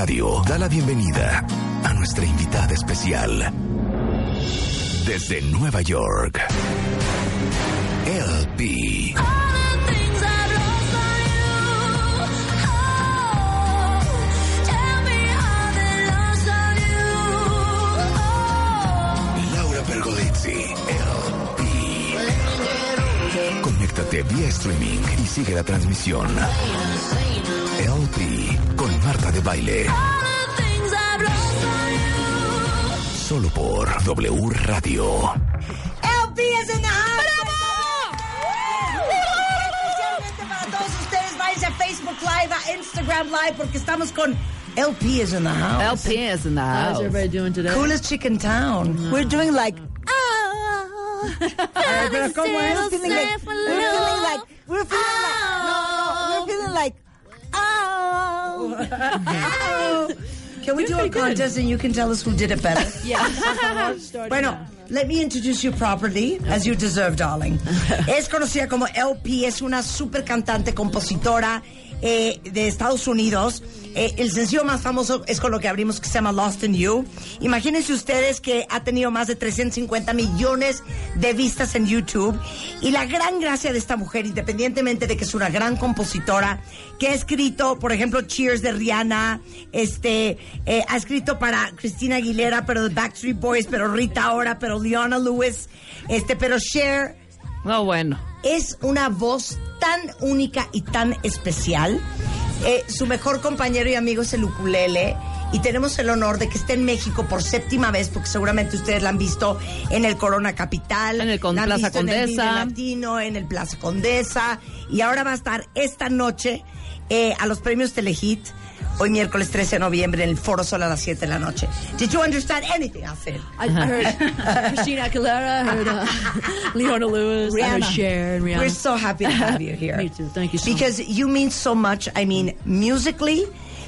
Radio da la bienvenida a nuestra invitada especial. Desde Nueva York. LP. Laura Pergolizzi, LP. Conéctate vía streaming y sigue la transmisión. LP Marta de Baile. Solo por W Radio. LP es en the house. Especialmente para todos ustedes, váyanse a Facebook Live, a Instagram Live, porque estamos con LP is in the house. LP is in the house. How's everybody doing today? Coolest chicken town. We're doing like. Ah, pero como es? Feeling like, we're feeling like, we're feeling like, no, no, we're feeling like, Can we do a contest and you can tell us who did it better? Yeah. Bueno, let me introduce you properly, as you deserve, darling. Es conocida como LP, es una super cantante, compositora eh, de Estados Unidos. Eh, el sencillo más famoso es con lo que abrimos, que se llama Lost in You. Imagínense ustedes que ha tenido más de 350 millones de vistas en YouTube. Y la gran gracia de esta mujer, independientemente de que es una gran compositora, que ha escrito, por ejemplo, Cheers de Rihanna, este, eh, ha escrito para Christina Aguilera, pero de Backstreet Boys, pero Rita ahora, pero Leona Lewis, este, pero Cher, No, bueno. Es una voz tan única y tan especial. Eh, su mejor compañero y amigo es el ukulele. Y tenemos el honor de que esté en México por séptima vez, porque seguramente ustedes la han visto en el Corona Capital, En el Con- la han Plaza visto en el Condesa. Latino, en el Plaza Condesa, y ahora va a estar esta noche eh, a los premios Telehit, hoy miércoles 13 de noviembre, en el Foro Sol a las 7 de la noche. Did you understand anything I said? I heard Christina Aguilera, I heard uh, Leona Lewis, I heard Rihanna. Cher and Rihanna. We're so happy to have you here. Me too. Thank you so much. because you mean so much. I mean, musically,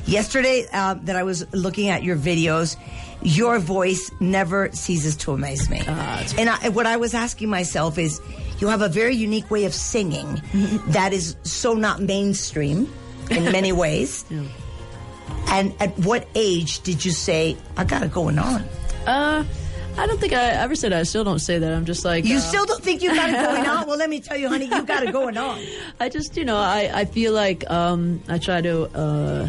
yesterday uh, that I was looking at your videos, your voice never ceases to amaze me. Ah, and I, what I was asking myself is, you have a very unique way of singing that is so not mainstream in many ways. And at what age did you say, I got it going on? Uh, I don't think I ever said that. I still don't say that. I'm just like You uh, still don't think you got it going on? Well, let me tell you, honey, you got it going on. I just, you know, I, I feel like um, I try to uh,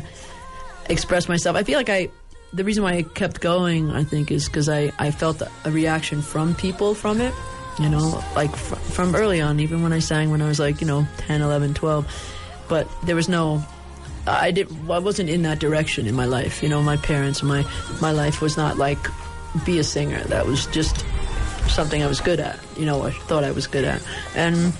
express myself. I feel like I, the reason why I kept going, I think, is because I, I felt a reaction from people from it, you know, like fr- from early on, even when I sang when I was like, you know, 10, 11, 12. But there was no, I did, I wasn't in that direction in my life. You know, my parents, my, my life was not like be a singer. That was just something I was good at, you know, I thought I was good at. And,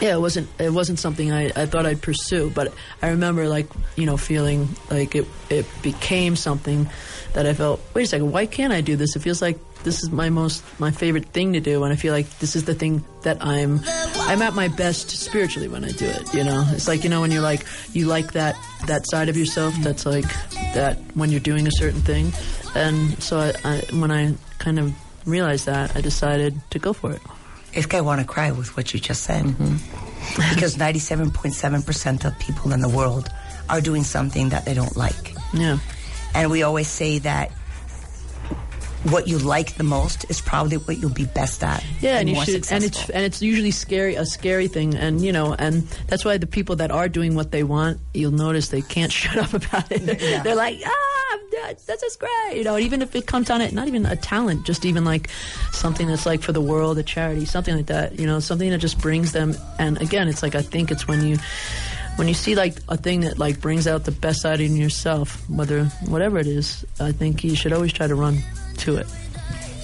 yeah, it wasn't it wasn't something I, I thought I'd pursue, but I remember like you know feeling like it it became something that I felt. Wait a second, why can't I do this? It feels like this is my most my favorite thing to do, and I feel like this is the thing that I'm I'm at my best spiritually when I do it. You know, it's like you know when you're like you like that that side of yourself that's like that when you're doing a certain thing, and so I, I when I kind of realized that, I decided to go for it. It's I want to cry with what you just said. Mm-hmm. because 97.7% of people in the world are doing something that they don't like. Yeah. And we always say that what you like the most is probably what you'll be best at. Yeah, and you more should, and it's and it's usually scary, a scary thing, and you know, and that's why the people that are doing what they want, you'll notice they can't shut up about it. Yeah. They're like, ah, that's, that's just great, you know. and Even if it comes on it, not even a talent, just even like something that's like for the world, a charity, something like that, you know, something that just brings them. And again, it's like I think it's when you. When you see like a thing that like brings out the best side in yourself, whether whatever it is, I think you should always try to run to it.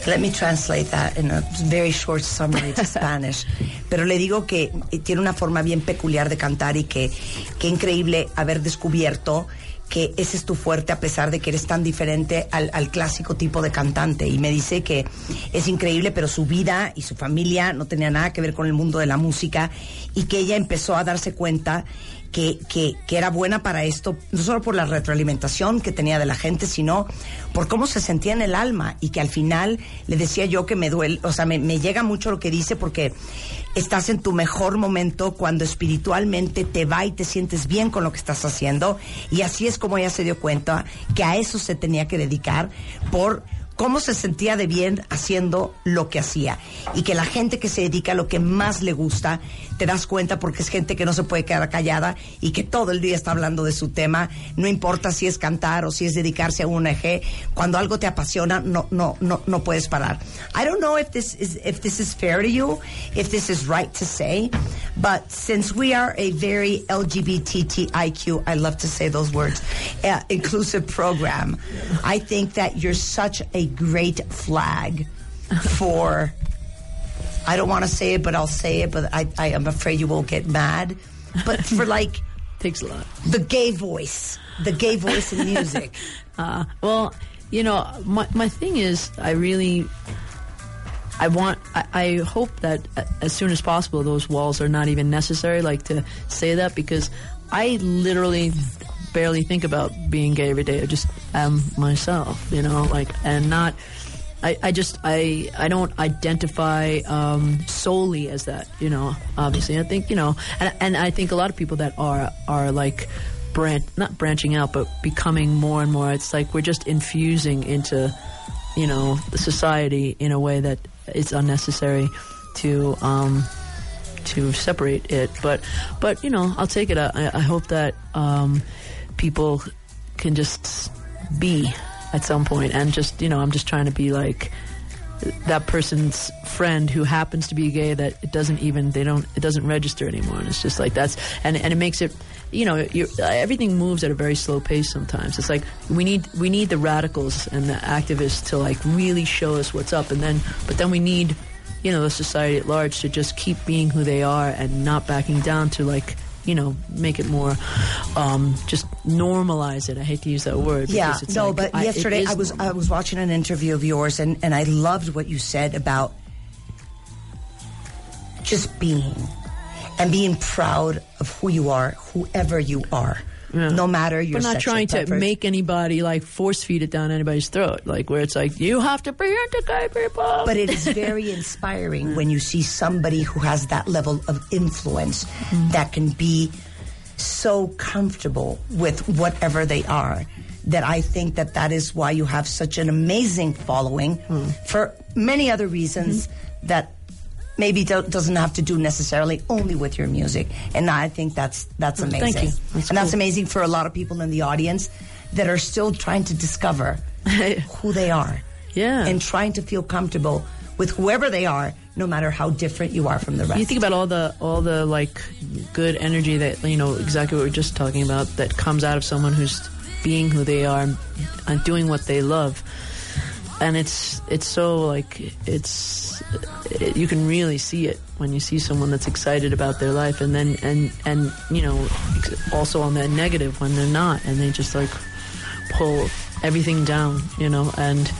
Let me translate that in a very short summary to Spanish. Pero le digo que eh, tiene una forma bien peculiar de cantar y que qué increíble haber descubierto que ese es tu fuerte a pesar de que eres tan diferente al, al clásico tipo de cantante. Y me dice que es increíble, pero su vida y su familia no tenía nada que ver con el mundo de la música y que ella empezó a darse cuenta que, que, que, era buena para esto, no solo por la retroalimentación que tenía de la gente, sino por cómo se sentía en el alma y que al final le decía yo que me duele, o sea, me, me llega mucho lo que dice porque estás en tu mejor momento cuando espiritualmente te va y te sientes bien con lo que estás haciendo. Y así es como ella se dio cuenta que a eso se tenía que dedicar por cómo se sentía de bien haciendo lo que hacía. Y que la gente que se dedica a lo que más le gusta te das cuenta porque es gente que no se puede quedar callada y que todo el día está hablando de su tema. No importa si es cantar o si es dedicarse a un eje cuando algo te apasiona no no no no puedes parar. I don't know if this is if this is fair to you if this is right to say but since we are a very LGBTIQ I love to say those words uh, inclusive program I think that you're such a great flag for I don't want to say it, but I'll say it, but I, I am afraid you won't get mad. But for like Takes a lot. the gay voice, the gay voice in music. Uh, well, you know, my my thing is, I really, I want, I, I hope that uh, as soon as possible, those walls are not even necessary. Like to say that because I literally barely think about being gay every day. I just am myself, you know, like and not. I, I just I I don't identify um, solely as that, you know. Obviously, I think you know, and and I think a lot of people that are are like branch not branching out, but becoming more and more. It's like we're just infusing into, you know, the society in a way that it's unnecessary to um, to separate it. But but you know, I'll take it. I, I hope that um, people can just be at some point and just you know i'm just trying to be like that person's friend who happens to be gay that it doesn't even they don't it doesn't register anymore and it's just like that's and and it makes it you know everything moves at a very slow pace sometimes it's like we need we need the radicals and the activists to like really show us what's up and then but then we need you know the society at large to just keep being who they are and not backing down to like you know, make it more, um, just normalize it. I hate to use that word. Yeah, it's no, like, but I- yesterday I was normal. I was watching an interview of yours and, and I loved what you said about just being and being proud of who you are, whoever you are, no matter your But not trying to preference. make anybody like force feed it down anybody's throat, like where it's like you have to be into gay people. But it is very inspiring when you see somebody who has that level of influence Mm-hmm. that can be so comfortable with whatever they are that I think that that is why you have such an amazing following Mm. for many other reasons Mm-hmm. that maybe do- doesn't have to do necessarily only with your music and I think that's that's amazing thank you. That's and that's amazing for a lot of people in the audience that are still trying to discover who they are Yeah. and trying to feel comfortable with whoever they are, no matter how different you are from the rest. You think about all the all the like good energy that you know exactly what we are just talking about that comes out of someone who's being who they are and doing what they love, and it's it's so like it's it, you can really see it when you see someone that's excited about their life, and then and and you know also on that negative when they're not, and they just like pull everything down, you know, and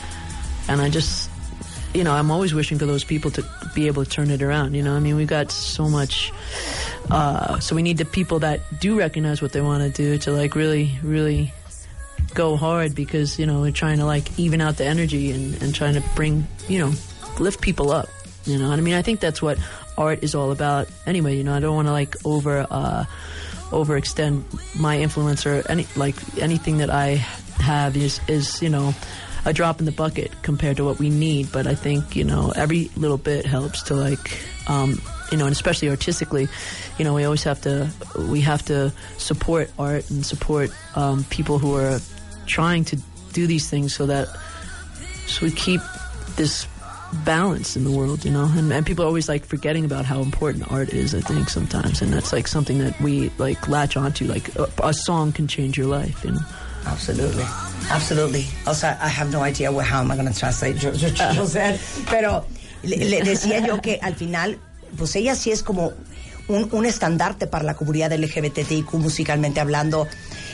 and I just you know, I'm always wishing for those people to be able to turn it around. You know, I mean, we've got so much. Uh, so we need the people that do recognize what they want to do to like really, really go hard because you know we're trying to like even out the energy and, and trying to bring you know lift people up. You know, and I mean, I think that's what art is all about. Anyway, you know, I don't want to like over uh, overextend my influence or any like anything that I have is is you know a drop in the bucket compared to what we need. But I think you know every little bit helps to like um, you know, and especially artistically, you know, we always have to we have to support art and support um, people who are trying to do these things so that so we keep this balance in the world, you know. And, and people are always like forgetting about how important art is. I think sometimes, and that's like something that we like latch onto. Like a, a song can change your life, you know. Absolutely. Absolutely. Also, I have no idea what, how am I going to translate what Churchill said. Pero le, le decía yo que al final, pues ella sí es como un, un estandarte para la comunidad LGBTIQ musicalmente hablando,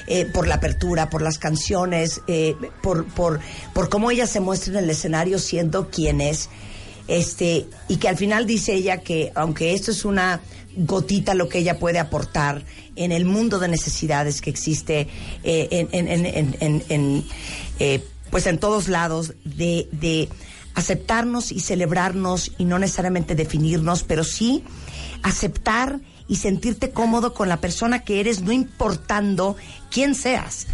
eh, por la apertura, por las canciones, eh, por, por, por cómo ella se muestra en el escenario siendo quien es. Este, y que al final dice ella que aunque esto es una gotita lo que ella puede aportar en el mundo de necesidades que existe eh, en, en- en- eh, pues en todos lados de, de aceptarnos y celebrarnos y no necesariamente definirnos, pero sí aceptar y sentirte cómodo con la persona que eres, no importando quién seas.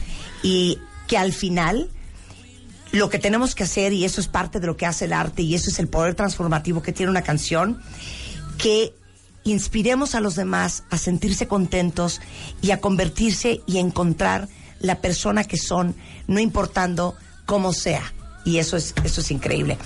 Y que al final lo que tenemos que hacer, y eso es parte de lo que hace el arte, y eso es el poder transformativo que tiene una canción, que inspiremos a los demás a sentirse contentos y a convertirse y encontrar la persona que son, no importando cómo sea. Y eso es, eso es increíble.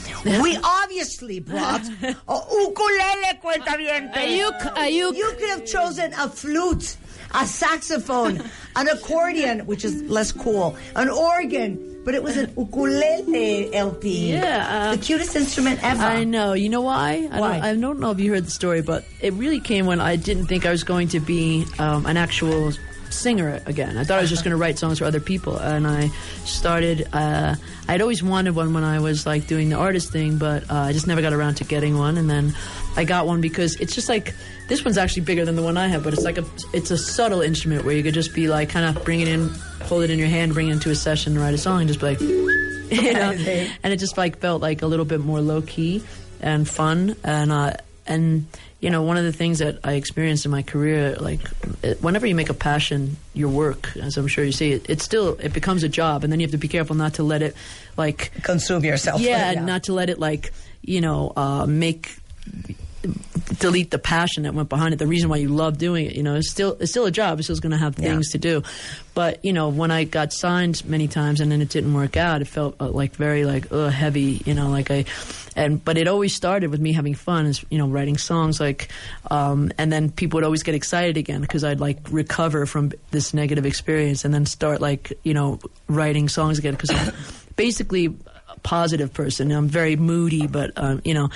We obviously brought a ukulele, cuenta bien. Ayuk. You could have chosen a flute, a saxophone, an accordion, which is less cool, an organ, but it was an ukulele LP. Yeah, uh, the cutest instrument ever. I know. You know why? I Why? Don't, I don't know if you heard the story, but it really came when I didn't think I was going to be um, an actual singer again. I thought I was just going to write songs for other people, and I started. Uh, I'd always wanted one when I was like doing the artist thing, but uh, I just never got around to getting one. And then I got one because it's just like this one's actually bigger than the one I have, but it's like a it's a subtle instrument where you could just be like kind of bring it in, hold it in your hand, bring it into a session, write a song, and just be like. you know, and it just like felt like a little bit more low key and fun, and uh, and you know, one of the things that I experienced in my career, like whenever you make a passion your work, as I'm sure you see, it, it still it becomes a job, and then you have to be careful not to let it like Consume yourself. yeah, not to let it like you know uh, make delete the passion that went behind it. The reason why you love doing it, you know, it's still it's still a job. It's still going to have Yeah. things to do. But you know, when I got signed many times and then it didn't work out, it felt uh, like very like uh, heavy. You know, like I and but it always started with me having fun. Is you know writing songs like, um, and then people would always get excited again because I'd like recover from this negative experience and then start like you know writing songs again because basically positive person. I'm very moody, but um, you know,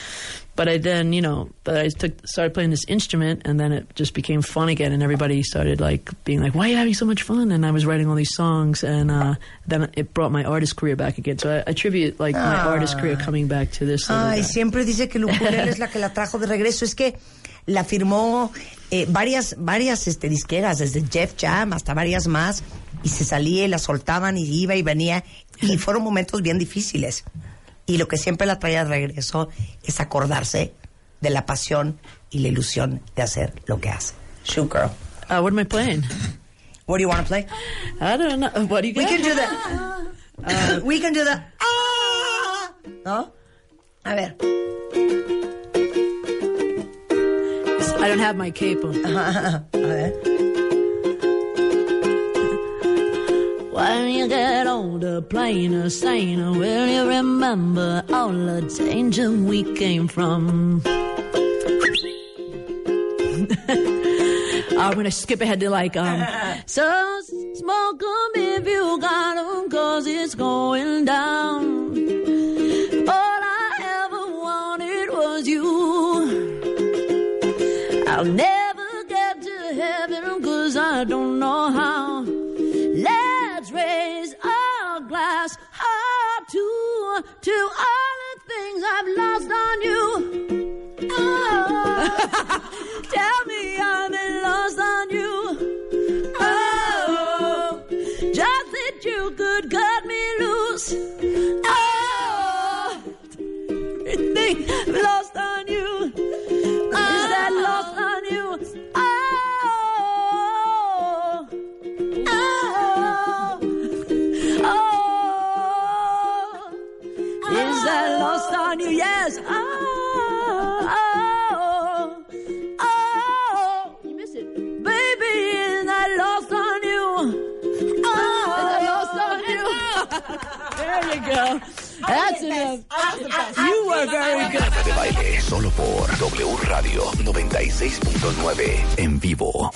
but I then you know, but I took started playing this instrument, and then it just became fun again, and everybody started like being like, "Why are you having so much fun?" And I was writing all these songs, and uh, then it brought my artist career back again. So I attribute like my artist career coming back to this. Ay, siempre dice que el es la que la trajo de regreso. Es que la firmó eh, varias, varias este, disqueras, desde Def Jam hasta varias más, y se salía y la soltaban y iba y venía, y fueron momentos bien difíciles. Y lo que siempre la traía de regreso es acordarse de la pasión y la ilusión de hacer lo que hace. Shoot girl. Uh, what am I playing? What do you want to play? I don't know. What do you We got? can do the. Uh, we can do the. Ah, ¿No? A ver. I don't have my cape on. A ver. When you get older, plainer, saner, will you remember all the danger we came from? I'm gonna skip ahead to like, um, so smoke 'em if you got 'em, cause it's going down. All I ever wanted was you. I'll never get to heaven cause I don't to, all the things I've lost on you. Oh, on you? Yes. Oh, oh, oh. You miss it. Baby, is that lost on you? Oh, is that lost on you? there you go. That's enough. You were very good. De baile, solo por W Radio 96.9 en vivo.